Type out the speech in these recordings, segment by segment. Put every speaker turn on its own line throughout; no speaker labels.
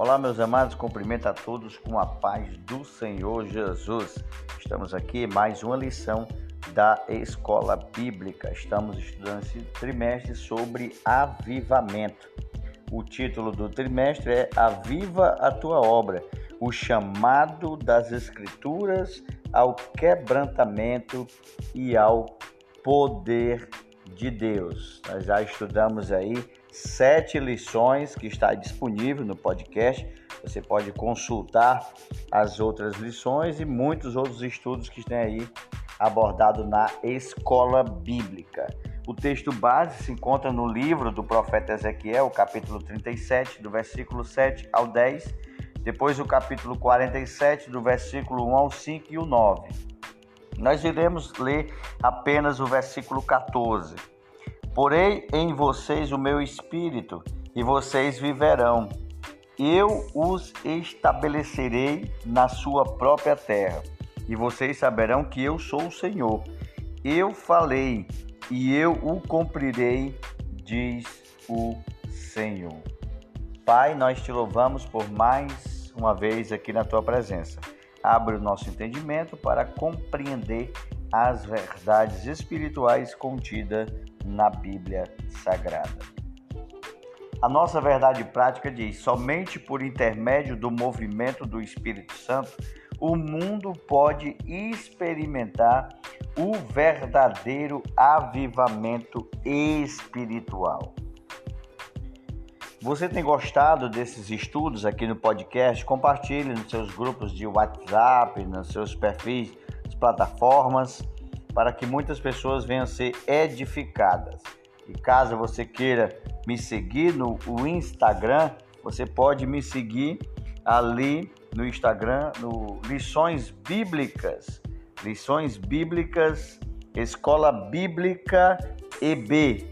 Olá, meus amados, cumprimento a todos com a paz do Senhor Jesus. Estamos aqui mais uma lição da Escola Bíblica. Estamos estudando esse trimestre sobre avivamento. O título do trimestre é Aviva a tua obra, o chamado das Escrituras ao quebrantamento e ao poder de Deus. Nós já estudamos aí sete lições que está disponível no podcast. Você pode consultar as outras lições e muitos outros estudos que tem aí abordado na escola bíblica. O texto base se encontra no livro do profeta Ezequiel, capítulo 37, do versículo 7 ao 10, depois o capítulo 47, do versículo 1 ao 5 e o 9. Nós iremos ler apenas o versículo 14. Porei em vocês o meu espírito, e vocês viverão. Eu os estabelecerei na sua própria terra, e vocês saberão que eu sou o Senhor. Eu falei, e eu o cumprirei, diz o Senhor. Pai, nós te louvamos por mais uma vez aqui na tua presença. Abre o nosso entendimento para compreender as verdades espirituais contidas na Bíblia Sagrada. A nossa verdade prática diz: somente por intermédio do movimento do Espírito Santo o mundo pode experimentar o verdadeiro avivamento espiritual. Você tem gostado desses estudos aqui no podcast? Compartilhe nos seus grupos de WhatsApp, nos seus perfis, plataformas para que muitas pessoas venham a ser edificadas. E caso você queira me seguir no Instagram, você pode me seguir ali no Instagram, no Lições Bíblicas. Lições Bíblicas, Escola Bíblica EB.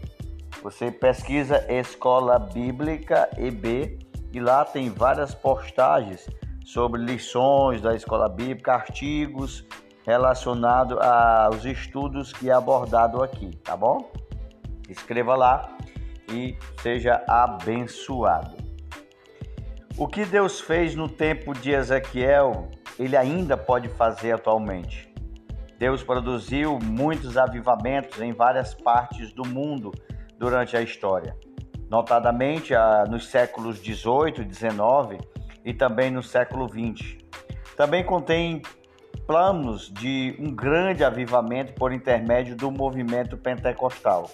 Você pesquisa Escola Bíblica EB e lá tem várias postagens sobre lições da Escola Bíblica, artigos relacionado aos estudos que é abordado aqui, tá bom? Escreva lá e seja abençoado. O que Deus fez no tempo de Ezequiel, ele ainda pode fazer atualmente. Deus produziu muitos avivamentos em várias partes do mundo durante a história, notadamente nos séculos 18 e 19 e também no século 20. Também contém planos de um grande avivamento por intermédio do movimento pentecostal.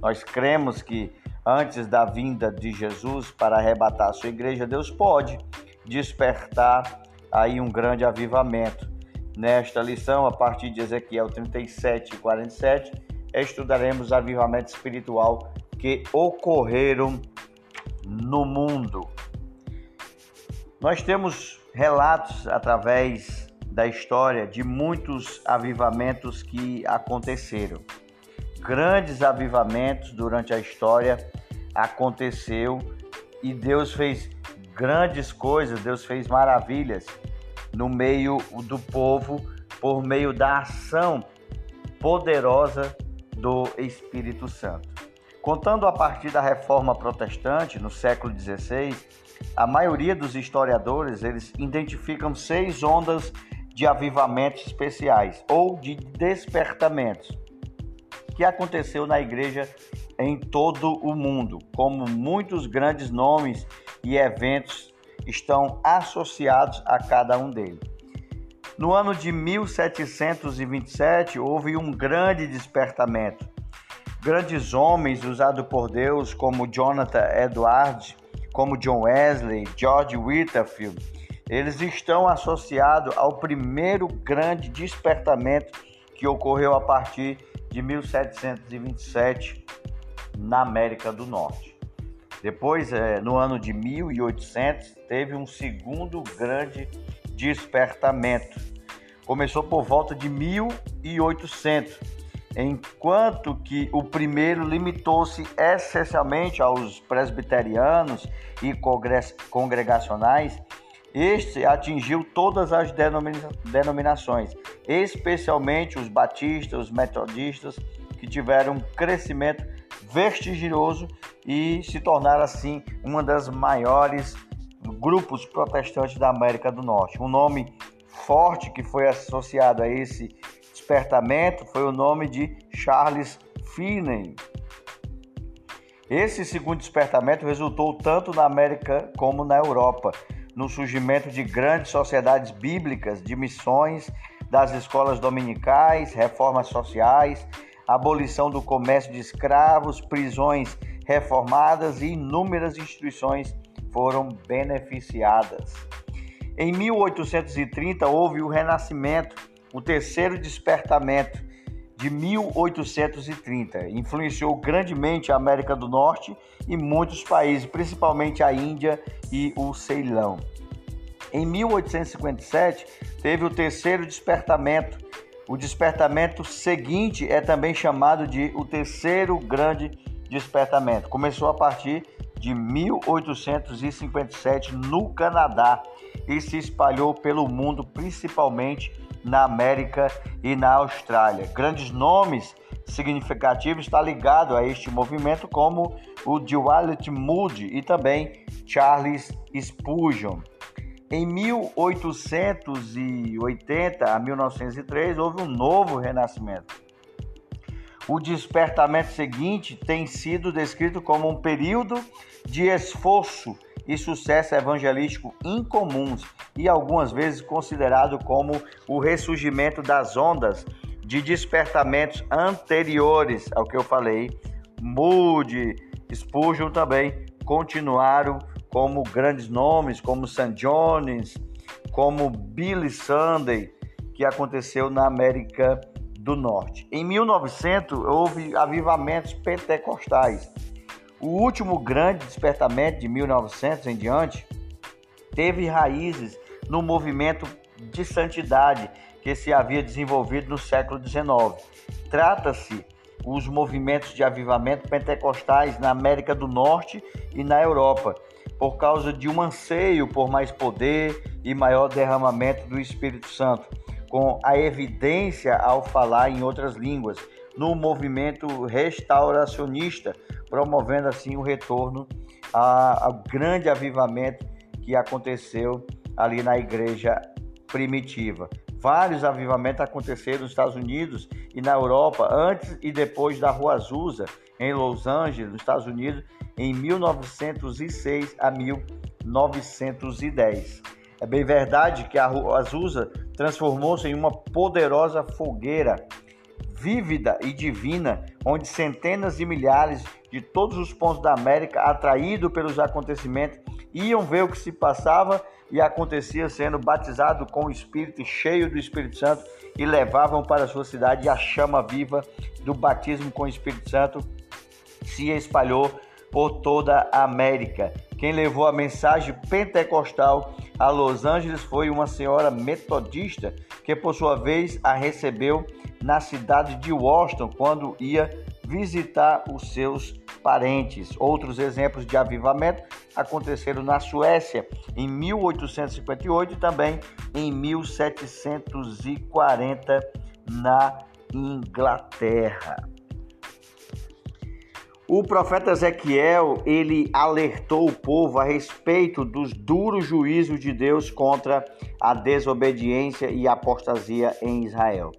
Nós cremos que antes da vinda de Jesus para arrebatar a sua igreja, Deus pode despertar aí um grande avivamento. Nesta lição, a partir de Ezequiel 37 e 47, estudaremos avivamento espiritual que ocorreram no mundo. Nós temos relatos através da história de muitos avivamentos que aconteceram. Grandes avivamentos durante a história aconteceu e Deus fez grandes coisas, Deus fez maravilhas no meio do povo por meio da ação poderosa do Espírito Santo. Contando a partir da Reforma Protestante no século XVI, a maioria dos historiadores eles identificam seis ondas de avivamentos especiais ou de despertamentos que aconteceu na igreja em todo o mundo, como muitos grandes nomes e eventos estão associados a cada um deles. No ano de 1727 houve um grande despertamento. Grandes homens usados por Deus, como Jonathan Edwards, como John Wesley, George Whitefield, eles estão associados ao primeiro grande despertamento que ocorreu a partir de 1727 na América do Norte. Depois, é, no ano de 1800, teve um segundo grande despertamento. Começou por volta de 1800, enquanto que o primeiro limitou-se essencialmente aos presbiterianos e congregacionais este atingiu todas as denomina denominações, especialmente os batistas, os metodistas, que tiveram um crescimento vertiginoso e se tornaram assim uma das maiores grupos protestantes da América do Norte. Um nome forte que foi associado a esse despertamento foi o nome de Charles Finney. Esse segundo despertamento resultou tanto na América como na Europa, no surgimento de grandes sociedades bíblicas, de missões, das escolas dominicais, reformas sociais, abolição do comércio de escravos, prisões reformadas e inúmeras instituições foram beneficiadas. Em 1830 houve o Renascimento, o terceiro despertamento de 1830. Influenciou grandemente a América do Norte e muitos países, principalmente a Índia e o Ceilão. Em 1857, teve o terceiro despertamento. O despertamento seguinte é também chamado de o terceiro grande despertamento. Começou a partir de 1857 no Canadá e se espalhou pelo mundo, principalmente na América e na Austrália. Grandes nomes significativos estão ligados a este movimento, como o Dwight Moody e também Charles Spurgeon. Em 1880 a 1903 houve um novo renascimento. O despertamento seguinte tem sido descrito como um período de esforço e sucesso evangelístico incomuns e algumas vezes considerado como o ressurgimento das ondas de despertamentos anteriores ao que eu falei. Moody, Spurgeon também continuaram como grandes nomes, como St. John's, como Billy Sunday, que aconteceu na América do Norte. Em 1900 houve avivamentos pentecostais o último grande despertamento de 1900 em diante teve raízes no movimento de santidade que se havia desenvolvido no século XIX. Trata-se os movimentos de avivamento pentecostais na América do Norte e na Europa, por causa de um anseio por mais poder e maior derramamento do Espírito Santo, com a evidência ao falar em outras línguas, no movimento restauracionista, promovendo assim o retorno ao grande avivamento que aconteceu ali na igreja primitiva. Vários avivamentos aconteceram nos Estados Unidos e na Europa antes e depois da Rua Azusa, em Los Angeles, nos Estados Unidos, em 1906 a 1910. É bem verdade que a Rua Azusa transformou-se em uma poderosa fogueira vívida e divina, onde centenas de milhares de todos os pontos da América, atraídos pelos acontecimentos, iam ver o que se passava e acontecia sendo batizado com o Espírito, cheio do Espírito Santo, e levavam para a sua cidade a chama viva do batismo com o Espírito Santo se espalhou por toda a América. Quem levou a mensagem pentecostal a Los Angeles foi uma senhora metodista que, por sua vez, a recebeu na cidade de Washington quando ia visitar os seus parentes. Outros exemplos de avivamento aconteceram na Suécia em 1858 e também em 1740 na Inglaterra. O profeta Ezequiel, ele alertou o povo a respeito dos duros juízos de Deus contra a desobediência e a apostasia em Israel.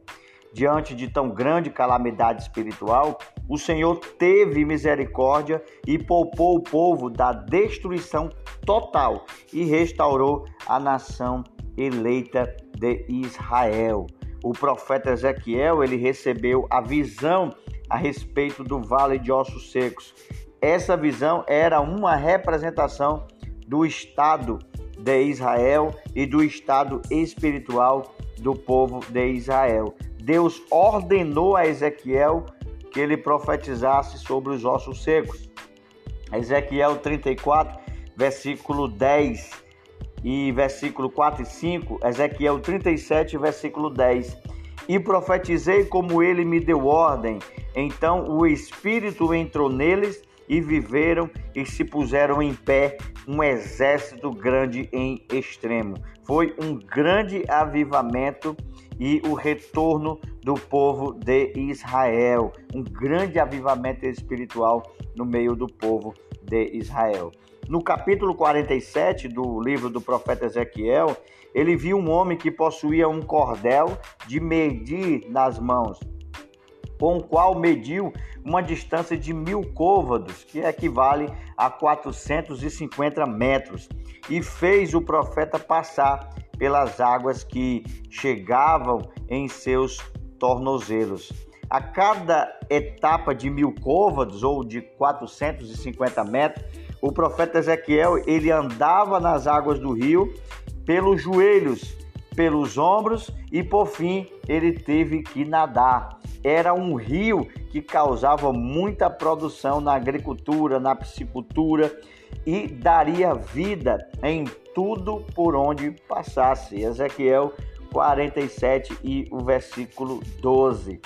Diante de tão grande calamidade espiritual, o Senhor teve misericórdia e poupou o povo da destruição total e restaurou a nação eleita de Israel. O profeta Ezequiel, ele recebeu a visão a respeito do vale de ossos secos. Essa visão era uma representação do estado de Israel e do estado espiritual do povo de Israel. Deus ordenou a Ezequiel que ele profetizasse sobre os ossos secos. Ezequiel 34, versículo 10 e versículo 4 e 5, Ezequiel 37, versículo 10 e profetizei como ele me deu ordem. Então o Espírito entrou neles e viveram e se puseram em pé um exército grande em extremo. Foi um grande avivamento e o retorno do povo de Israel, um grande avivamento espiritual no meio do povo de Israel. No capítulo 47 do livro do profeta Ezequiel, ele viu um homem que possuía um cordel de medir nas mãos, com o qual mediu uma distância de mil côvados, que equivale a 450 metros, e fez o profeta passar pelas águas que chegavam em seus tornozelos. A cada etapa de mil côvados ou de 450 metros, o profeta Ezequiel ele andava nas águas do rio pelos joelhos, pelos ombros e por fim ele teve que nadar. Era um rio que causava muita produção na agricultura, na piscicultura e daria vida em tudo por onde passasse. Ezequiel 47 e o versículo 12.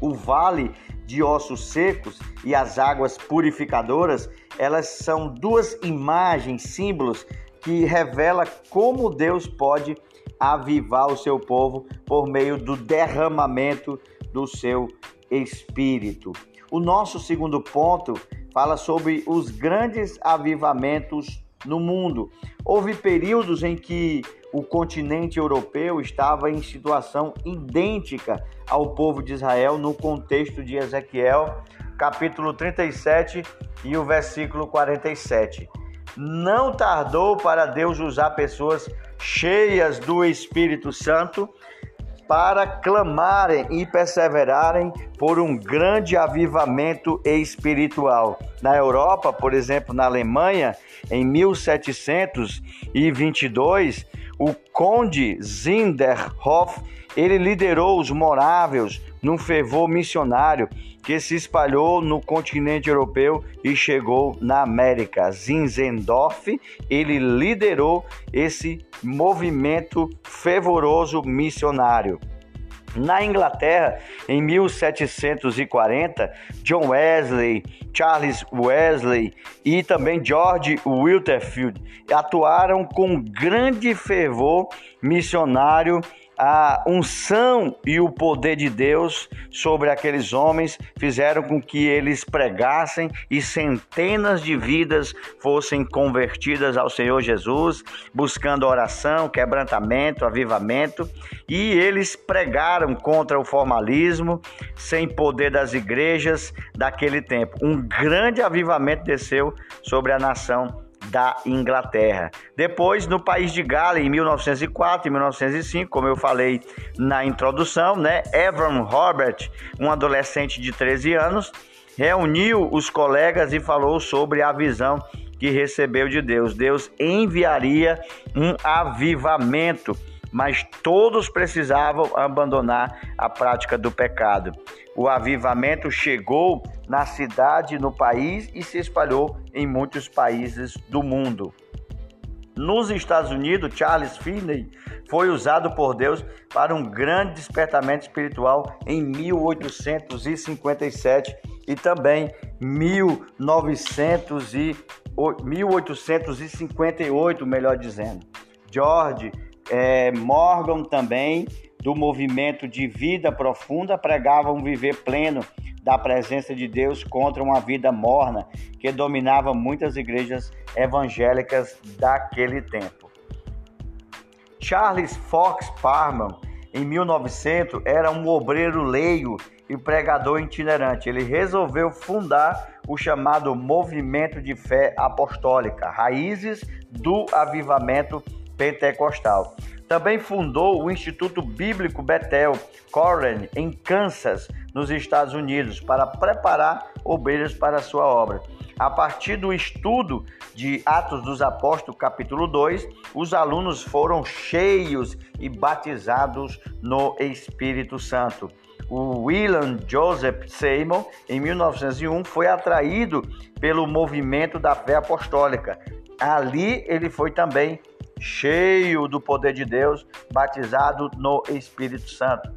O vale de ossos secos e as águas purificadoras, elas são duas imagens, símbolos que revela como Deus pode avivar o seu povo por meio do derramamento do seu espírito. O nosso segundo ponto fala sobre os grandes avivamentos no mundo. Houve períodos em que o continente europeu estava em situação idêntica ao povo de Israel no contexto de Ezequiel, capítulo 37 e o versículo 47. Não tardou para Deus usar pessoas cheias do Espírito Santo para clamarem e perseverarem por um grande avivamento espiritual. Na Europa, por exemplo, na Alemanha, em 1722, o conde Zinderhoff, ele liderou os moráveis num fervor missionário que se espalhou no continente europeu e chegou na América. Zinzendorf, ele liderou esse movimento fervoroso missionário. Na Inglaterra, em 1740, John Wesley, Charles Wesley e também George Wilterfield atuaram com grande fervor missionário a unção e o poder de Deus sobre aqueles homens fizeram com que eles pregassem e centenas de vidas fossem convertidas ao Senhor Jesus, buscando oração, quebrantamento, avivamento, e eles pregaram contra o formalismo, sem poder das igrejas daquele tempo. Um grande avivamento desceu sobre a nação da Inglaterra. Depois, no país de Gales, em 1904 e 1905, como eu falei na introdução, né, Evan Robert, um adolescente de 13 anos, reuniu os colegas e falou sobre a visão que recebeu de Deus. Deus enviaria um avivamento mas todos precisavam abandonar a prática do pecado. O avivamento chegou na cidade, no país e se espalhou em muitos países do mundo. Nos Estados Unidos, Charles Finney foi usado por Deus para um grande despertamento espiritual em 1857 e também 1900 e 1858, melhor dizendo. George é, Morgan também, do movimento de vida profunda, pregavam um viver pleno da presença de Deus contra uma vida morna que dominava muitas igrejas evangélicas daquele tempo. Charles Fox Parham, em 1900, era um obreiro leio e pregador itinerante. Ele resolveu fundar o chamado Movimento de Fé Apostólica, raízes do avivamento pentecostal. Também fundou o Instituto Bíblico Bethel Corren, em Kansas, nos Estados Unidos, para preparar obreiros para a sua obra. A partir do estudo de Atos dos Apóstolos, capítulo 2, os alunos foram cheios e batizados no Espírito Santo. O William Joseph Seymour, em 1901, foi atraído pelo movimento da fé apostólica. Ali ele foi também cheio do poder de Deus, batizado no Espírito Santo.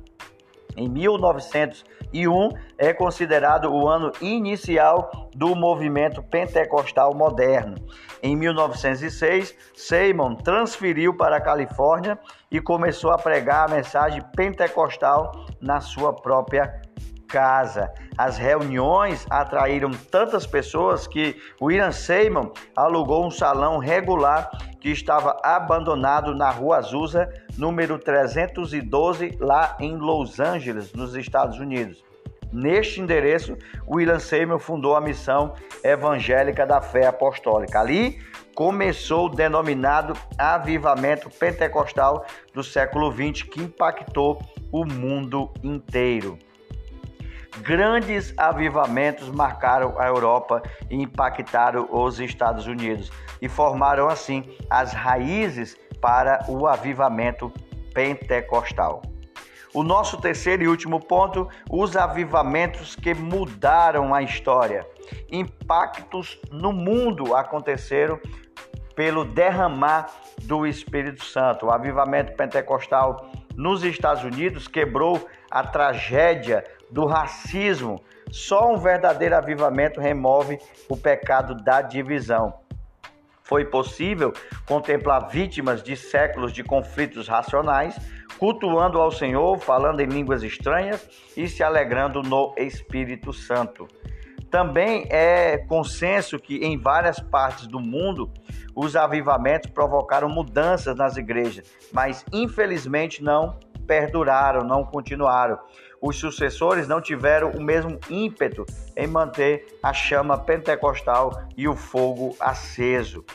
Em 1901 é considerado o ano inicial do movimento pentecostal moderno. Em 1906, Simon transferiu para a Califórnia e começou a pregar a mensagem pentecostal na sua própria casa. As reuniões atraíram tantas pessoas que William Seymour alugou um salão regular que estava abandonado na Rua Azusa, número 312, lá em Los Angeles, nos Estados Unidos. Neste endereço, William Seymour fundou a missão evangélica da fé apostólica. Ali começou o denominado avivamento pentecostal do século XX, que impactou o mundo inteiro. Grandes avivamentos marcaram a Europa e impactaram os Estados Unidos e formaram assim as raízes para o avivamento pentecostal. O nosso terceiro e último ponto, os avivamentos que mudaram a história. Impactos no mundo aconteceram pelo derramar do Espírito Santo. O avivamento pentecostal nos Estados Unidos quebrou a tragédia do racismo. Só um verdadeiro avivamento remove o pecado da divisão. Foi possível contemplar vítimas de séculos de conflitos racionais, cultuando ao Senhor, falando em línguas estranhas e se alegrando no Espírito Santo. Também é consenso que em várias partes do mundo os avivamentos provocaram mudanças nas igrejas, mas infelizmente não perduraram, não continuaram. Os sucessores não tiveram o mesmo ímpeto em manter a chama pentecostal e o fogo aceso.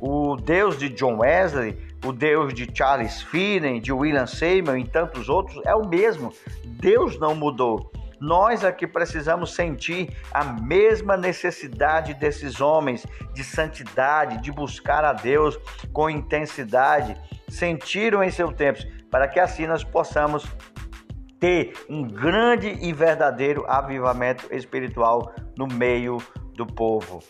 O Deus de John Wesley, o Deus de Charles Finney, de William Seymour e tantos outros é o mesmo. Deus não mudou. Nós aqui precisamos sentir a mesma necessidade desses homens de santidade, de buscar a Deus com intensidade, sentiram em seu tempo, para que assim nós possamos ter um grande e verdadeiro avivamento espiritual no meio do povo.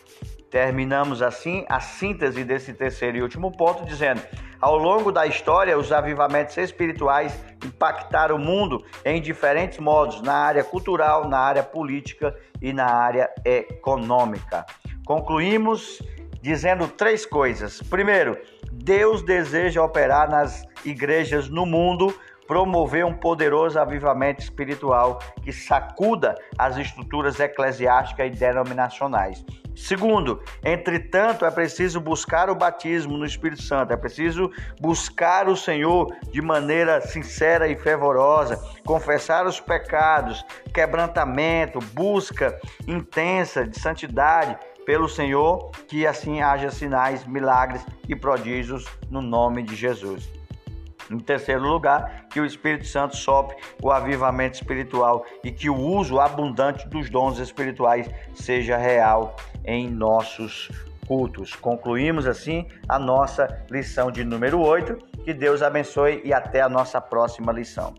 Terminamos assim a síntese desse terceiro e último ponto, dizendo: ao longo da história, os avivamentos espirituais impactaram o mundo em diferentes modos, na área cultural, na área política e na área econômica. Concluímos dizendo três coisas. Primeiro, Deus deseja operar nas igrejas no mundo promover um poderoso avivamento espiritual que sacuda as estruturas eclesiásticas e denominacionais. Segundo, entretanto, é preciso buscar o batismo no Espírito Santo, é preciso buscar o Senhor de maneira sincera e fervorosa, confessar os pecados, quebrantamento, busca intensa de santidade pelo Senhor, que assim haja sinais, milagres e prodígios no nome de Jesus. Em terceiro lugar, que o Espírito Santo sopre o avivamento espiritual e que o uso abundante dos dons espirituais seja real em nossos cultos. Concluímos assim a nossa lição de número 8. Que Deus abençoe e até a nossa próxima lição.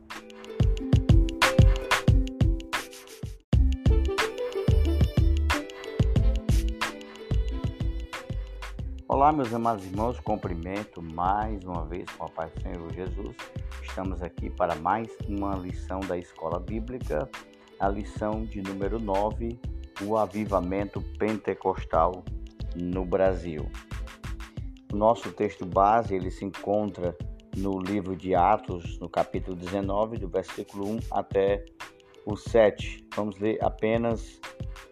Meus amados irmãos, cumprimento mais uma vez com a paz do Senhor Jesus. Estamos aqui para mais uma lição da Escola Bíblica, a lição de número 9, o avivamento pentecostal no Brasil. O nosso texto base, ele se encontra no livro de Atos, no capítulo 19, do versículo 1 até o 7. Vamos ler apenas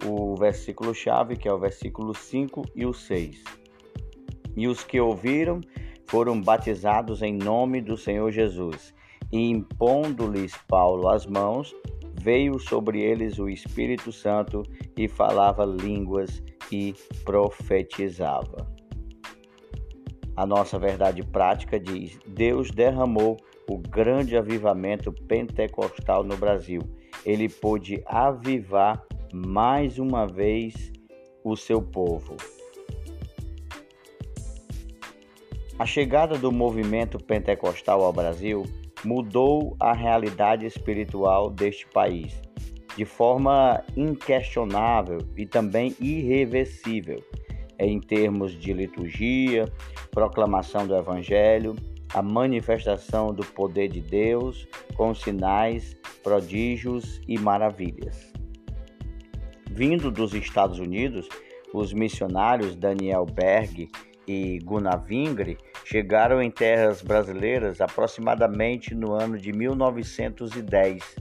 o versículo chave, que é o versículo 5 e o 6 e os que ouviram foram batizados em nome do Senhor Jesus. E impondo-lhes Paulo as mãos, veio sobre eles o Espírito Santo e falava línguas e profetizava. A nossa verdade prática diz: Deus derramou o grande avivamento pentecostal no Brasil. Ele pôde avivar mais uma vez o seu povo. A chegada do movimento pentecostal ao Brasil mudou a realidade espiritual deste país de forma inquestionável e também irreversível em termos de liturgia, proclamação do Evangelho, a manifestação do poder de Deus com sinais, prodígios e maravilhas. Vindo dos Estados Unidos, os missionários Daniel Berg e Gunavingre chegaram em terras brasileiras aproximadamente no ano de 1910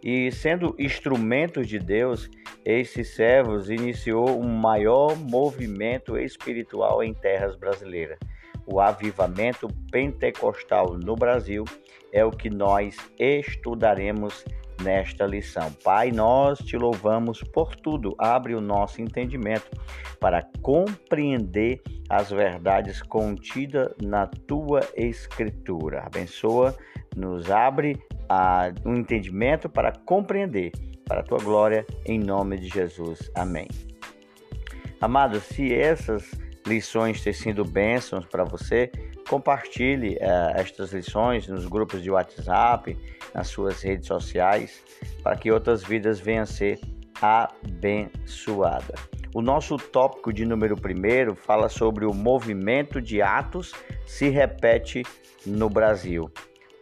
E sendo instrumentos de Deus, esses servos iniciou um maior movimento espiritual em terras brasileiras. O avivamento pentecostal no Brasil é o que nós estudaremos nesta lição. Pai, nós te louvamos por tudo. Abre o nosso entendimento para compreender as verdades contidas na tua escritura. Abençoa, nos abre a, um entendimento para compreender, para a tua glória, em nome de Jesus. Amém. Amados, se essas lições têm sido bênçãos para você, compartilhe uh, estas lições nos grupos de WhatsApp, nas suas redes sociais, para que outras vidas venham a ser abençoadas. O nosso tópico de número primeiro fala sobre o movimento de Atos se repete no Brasil.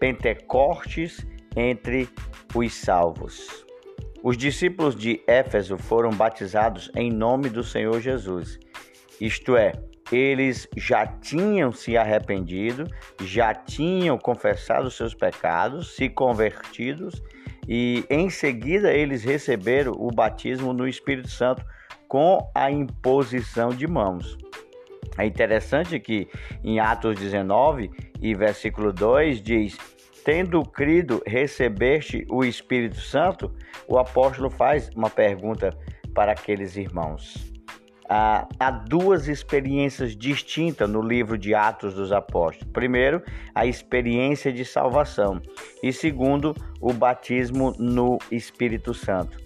Pentecostes entre os salvos. Os discípulos de Éfeso foram batizados em nome do Senhor Jesus. Isto é, eles já tinham se arrependido, já tinham confessado seus pecados, se convertidos e em seguida eles receberam o batismo no Espírito Santo com a imposição de mãos. É interessante que em Atos 19 e versículo 2 diz: Tendo crido, recebeste o Espírito Santo? O apóstolo faz uma pergunta para aqueles irmãos. Há, há duas experiências distintas no livro de Atos dos Apóstolos. Primeiro, a experiência de salvação, e segundo, o batismo no Espírito Santo.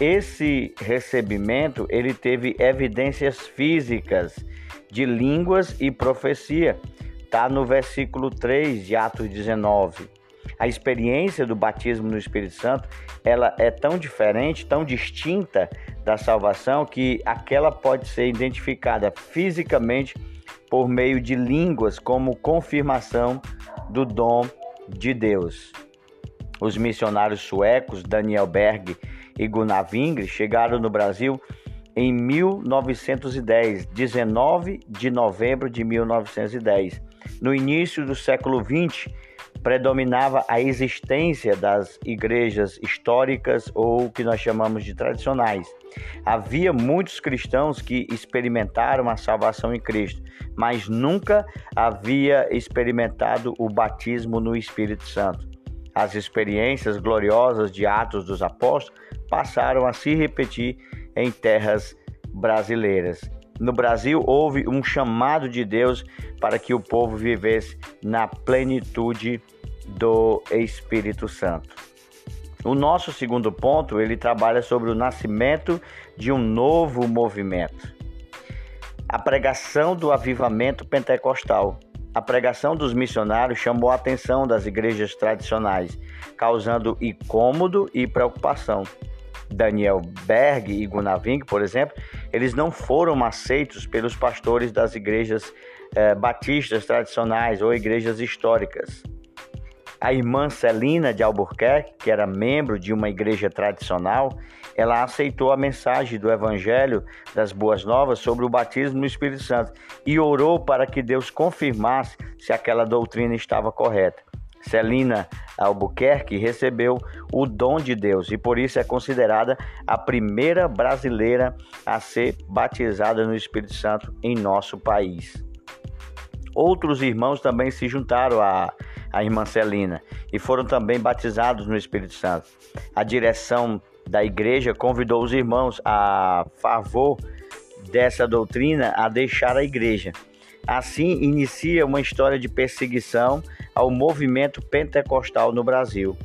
Esse recebimento ele teve evidências físicas de línguas e profecia. Está no versículo 3 de Atos 19. A experiência do batismo no Espírito Santo, ela é tão diferente, tão distinta da salvação que aquela pode ser identificada fisicamente por meio de línguas como confirmação do dom de Deus. Os missionários suecos Daniel Berg e Gunnar Vingre chegaram no Brasil em 1910, 19 de novembro de 1910. No início do século XX, predominava a existência das igrejas históricas ou que nós chamamos de tradicionais. Havia muitos cristãos que experimentaram a salvação em Cristo, mas nunca havia experimentado o batismo no Espírito Santo. As experiências gloriosas de Atos dos Apóstolos passaram a se repetir em terras brasileiras. No Brasil, houve um chamado de Deus para que o povo vivesse na plenitude do Espírito Santo. O nosso segundo ponto, ele trabalha sobre o nascimento de um novo movimento. A pregação do avivamento pentecostal. A pregação dos missionários chamou a atenção das igrejas tradicionais, causando incômodo e preocupação. Daniel Berg e Gunaving, por exemplo, eles não foram aceitos pelos pastores das igrejas eh, batistas tradicionais ou igrejas históricas. A irmã Celina de Albuquerque, que era membro de uma igreja tradicional, ela aceitou a mensagem do Evangelho das Boas Novas sobre o batismo no Espírito Santo e orou para que Deus confirmasse se aquela doutrina estava correta. Celina Albuquerque recebeu o dom de Deus e por isso é considerada a primeira brasileira a ser batizada no Espírito Santo em nosso país. Outros irmãos também se juntaram a a irmã Celina, e foram também batizados no Espírito Santo. A direção da igreja convidou os irmãos a favor dessa doutrina a deixar a igreja. Assim inicia uma história de perseguição ao movimento pentecostal no Brasil.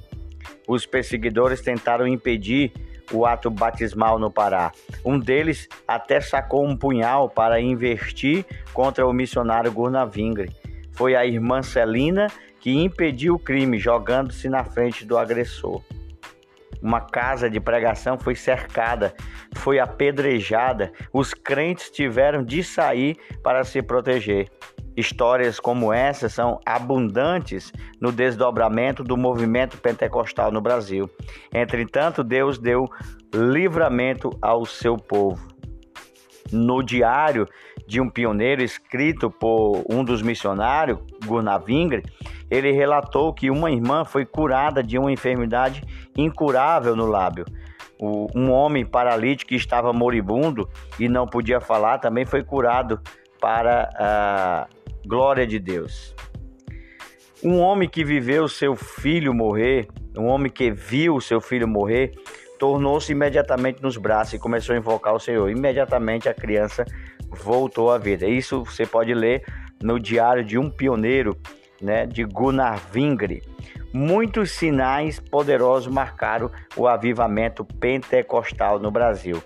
Os perseguidores tentaram impedir o ato batismal no Pará. Um deles até sacou um punhal para investir contra o missionário Gurnavingre. Foi a irmã Celina que impediu o crime jogando-se na frente do agressor. Uma casa de pregação foi cercada, foi apedrejada, os crentes tiveram de sair para se proteger. Histórias como essa são abundantes no desdobramento do movimento pentecostal no Brasil. Entretanto, Deus deu livramento ao seu povo. No diário de um pioneiro escrito por um dos missionários, Gurnavingre, ele relatou que uma irmã foi curada de uma enfermidade incurável no lábio. um homem paralítico que estava moribundo e não podia falar também foi curado para a glória de Deus. Um homem que viveu seu filho morrer, um homem que viu seu filho morrer, tornou-se imediatamente nos braços e começou a invocar o Senhor. Imediatamente a criança voltou à vida. Isso você pode ler no diário de um pioneiro, né, de Gunnar Vingre. Muitos sinais poderosos marcaram o avivamento pentecostal no Brasil.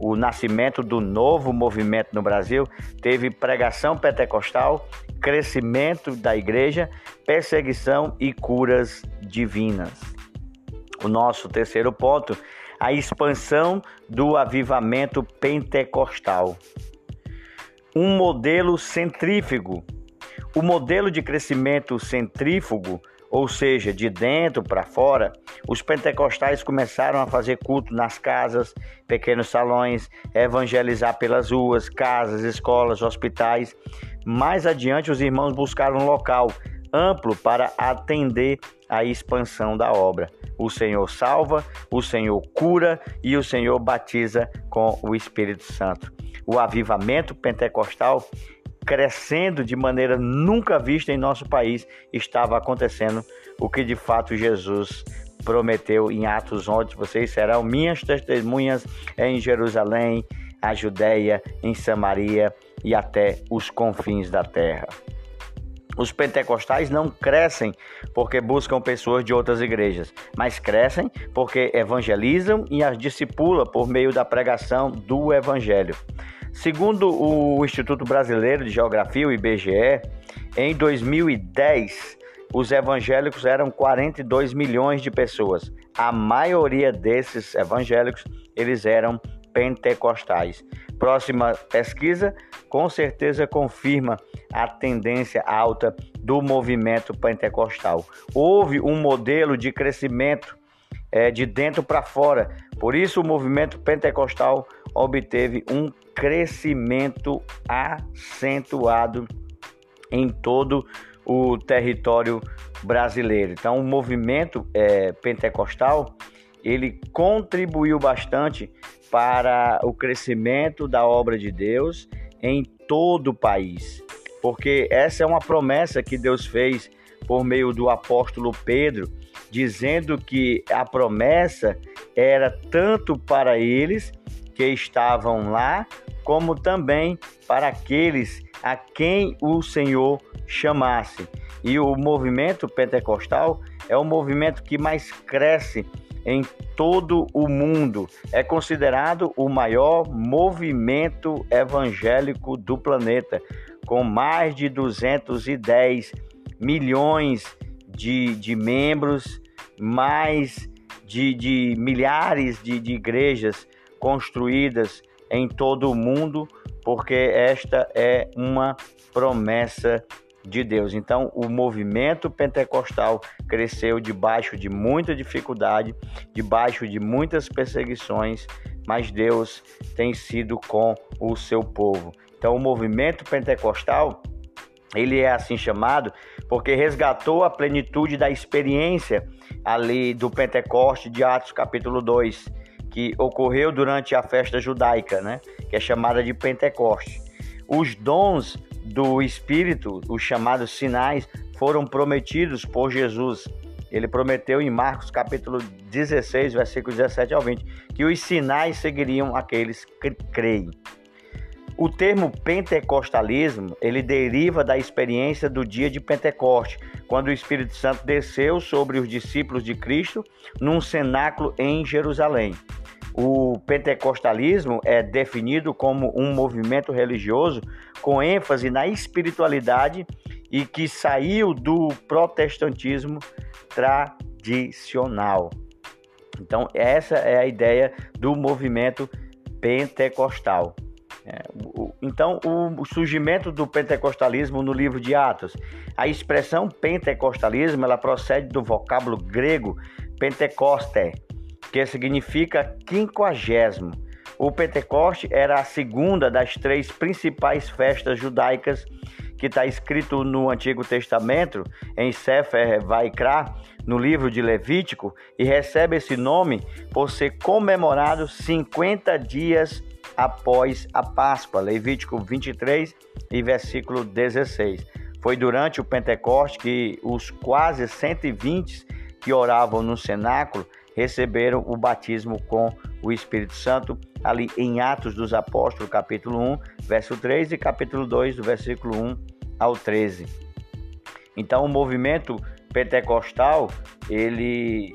O nascimento do novo movimento no Brasil teve pregação pentecostal, crescimento da igreja, perseguição e curas divinas. O nosso terceiro ponto, a expansão do avivamento pentecostal. Um modelo centrífugo. O modelo de crescimento centrífugo, ou seja, de dentro para fora, os pentecostais começaram a fazer culto nas casas, pequenos salões, evangelizar pelas ruas, casas, escolas, hospitais. Mais adiante, os irmãos buscaram um local amplo para atender a expansão da obra. O Senhor salva, o Senhor cura e o Senhor batiza com o Espírito Santo. O avivamento pentecostal crescendo de maneira nunca vista em nosso país, estava acontecendo o que de fato Jesus prometeu em Atos, onde vocês serão minhas testemunhas em Jerusalém, a Judéia, em Samaria e até os confins da terra. Os pentecostais não crescem porque buscam pessoas de outras igrejas, mas crescem porque evangelizam e as discipulam por meio da pregação do evangelho. Segundo o Instituto Brasileiro de Geografia, o IBGE, em 2010, os evangélicos eram 42 milhões de pessoas. A maioria desses evangélicos, eles eram pentecostais. Próxima pesquisa com certeza confirma a tendência alta do movimento pentecostal. Houve um modelo de crescimento é, de dentro para fora, por isso o movimento pentecostal obteve um crescimento acentuado em todo o território brasileiro. Então, o movimento é, pentecostal ele contribuiu bastante para o crescimento da obra de Deus em todo o país, porque essa é uma promessa que Deus fez por meio do apóstolo Pedro, dizendo que a promessa era tanto para eles que estavam lá, como também para aqueles a quem o Senhor chamasse. E o movimento pentecostal é o movimento que mais cresce em todo o mundo. É considerado o maior movimento evangélico do planeta, com mais de 210 milhões de, de membros, mais de, de milhares de, de igrejas construídas em todo o mundo, porque esta é uma promessa de Deus. Então, o movimento pentecostal cresceu debaixo de muita dificuldade, debaixo de muitas perseguições, mas Deus tem sido com o seu povo. Então, o movimento pentecostal, ele é assim chamado porque resgatou a plenitude da experiência ali do Pentecoste de Atos capítulo 2, que ocorreu durante a festa judaica, né, que é chamada de Pentecoste. Os dons do Espírito, os chamados sinais, foram prometidos por Jesus. Ele prometeu em Marcos capítulo 16, versículo 17 ao 20, que os sinais seguiriam aqueles que creem. O termo pentecostalismo, ele deriva da experiência do dia de Pentecoste, quando o Espírito Santo desceu sobre os discípulos de Cristo num cenáculo em Jerusalém. O pentecostalismo é definido como um movimento religioso com ênfase na espiritualidade e que saiu do protestantismo tradicional. Então, essa é a ideia do movimento pentecostal. É, então, o surgimento do pentecostalismo no livro de Atos. A expressão pentecostalismo ela procede do vocábulo grego pentecoste, que significa quinquagésimo. O Pentecoste era a segunda das três principais festas judaicas que está escrito no Antigo Testamento, em Sefer Vaikra, no livro de Levítico, e recebe esse nome por ser comemorado 50 dias após a Páscoa. Levítico 23 e versículo 16. Foi durante o Pentecoste que os quase 120 que oravam no cenáculo receberam o batismo com o Espírito Santo, ali em Atos dos Apóstolos, capítulo 1, verso 3 e capítulo 2, do versículo 1 ao 13. Então, o movimento pentecostal, ele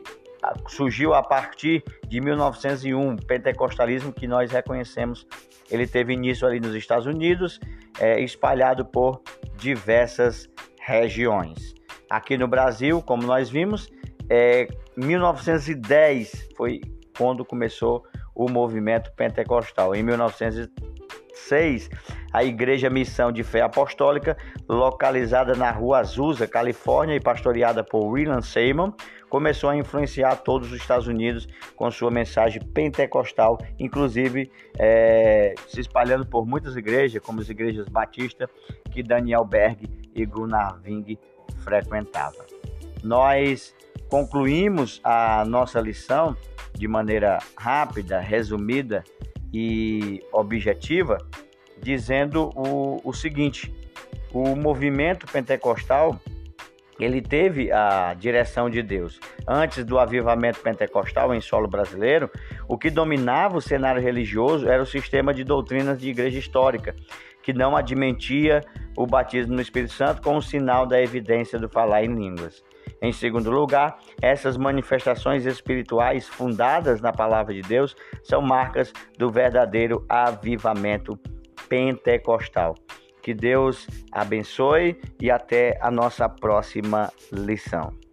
surgiu a partir de 1901, pentecostalismo que nós reconhecemos. Ele teve início ali nos Estados Unidos, é, espalhado por diversas regiões. Aqui no Brasil, como nós vimos, é, 1910 foi quando começou o movimento pentecostal. Em 1906, a Igreja Missão de Fé Apostólica, localizada na Rua Azusa, Califórnia, e pastoreada por William Seymour, começou a influenciar todos os Estados Unidos com sua mensagem pentecostal, inclusive é, se espalhando por muitas igrejas, como as igrejas batistas que Daniel Berg e Gunnar Ving frequentavam. Nós concluímos a nossa lição de maneira rápida, resumida e objetiva, dizendo o, o seguinte: o movimento pentecostal ele teve a direção de Deus. Antes do avivamento pentecostal em solo brasileiro, o que dominava o cenário religioso era o sistema de doutrinas de igreja histórica, que não admitia o batismo no Espírito Santo como sinal da evidência do falar em línguas. Em segundo lugar, essas manifestações espirituais fundadas na palavra de Deus são marcas do verdadeiro avivamento pentecostal. Que Deus abençoe e até a nossa próxima lição.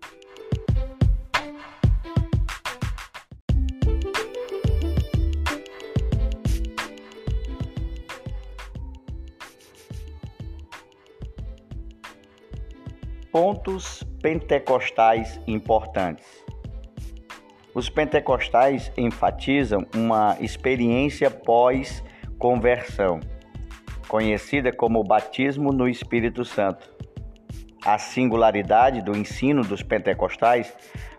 Pontos pentecostais importantes. Os pentecostais enfatizam uma experiência pós-conversão conhecida como batismo no Espírito Santo. A singularidade do ensino dos pentecostais,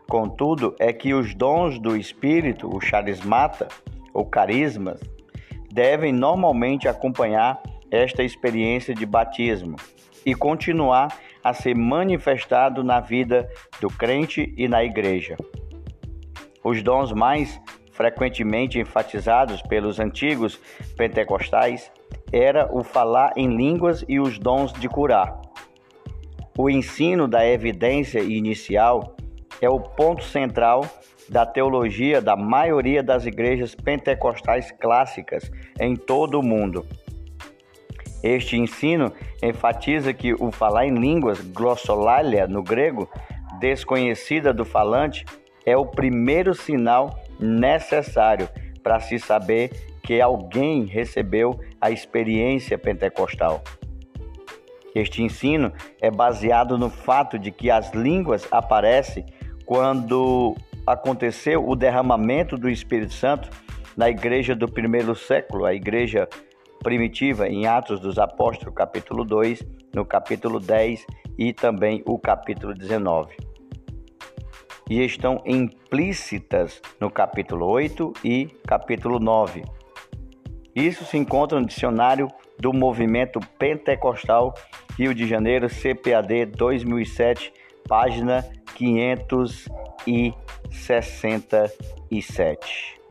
contudo, é que os dons do Espírito, o charismata ou carismas, devem normalmente acompanhar esta experiência de batismo e continuar a ser manifestado na vida do crente e na igreja. Os dons mais frequentemente enfatizados pelos antigos pentecostais era o falar em línguas e os dons de curar. O ensino da evidência inicial é o ponto central da teologia da maioria das igrejas pentecostais clássicas em todo o mundo. Este ensino enfatiza que o falar em línguas, glossolalia no grego, desconhecida do falante, é o primeiro sinal necessário para se saber que alguém recebeu a experiência pentecostal. Este ensino é baseado no fato de que as línguas aparecem quando aconteceu o derramamento do Espírito Santo na igreja do primeiro século, a igreja primitiva, em Atos dos Apóstolos, capítulo 2, no capítulo 10 e também o capítulo 19. E estão implícitas no capítulo 8 e capítulo 9. Isso se encontra no dicionário do Movimento Pentecostal Rio de Janeiro, CPAD 2007, página 567.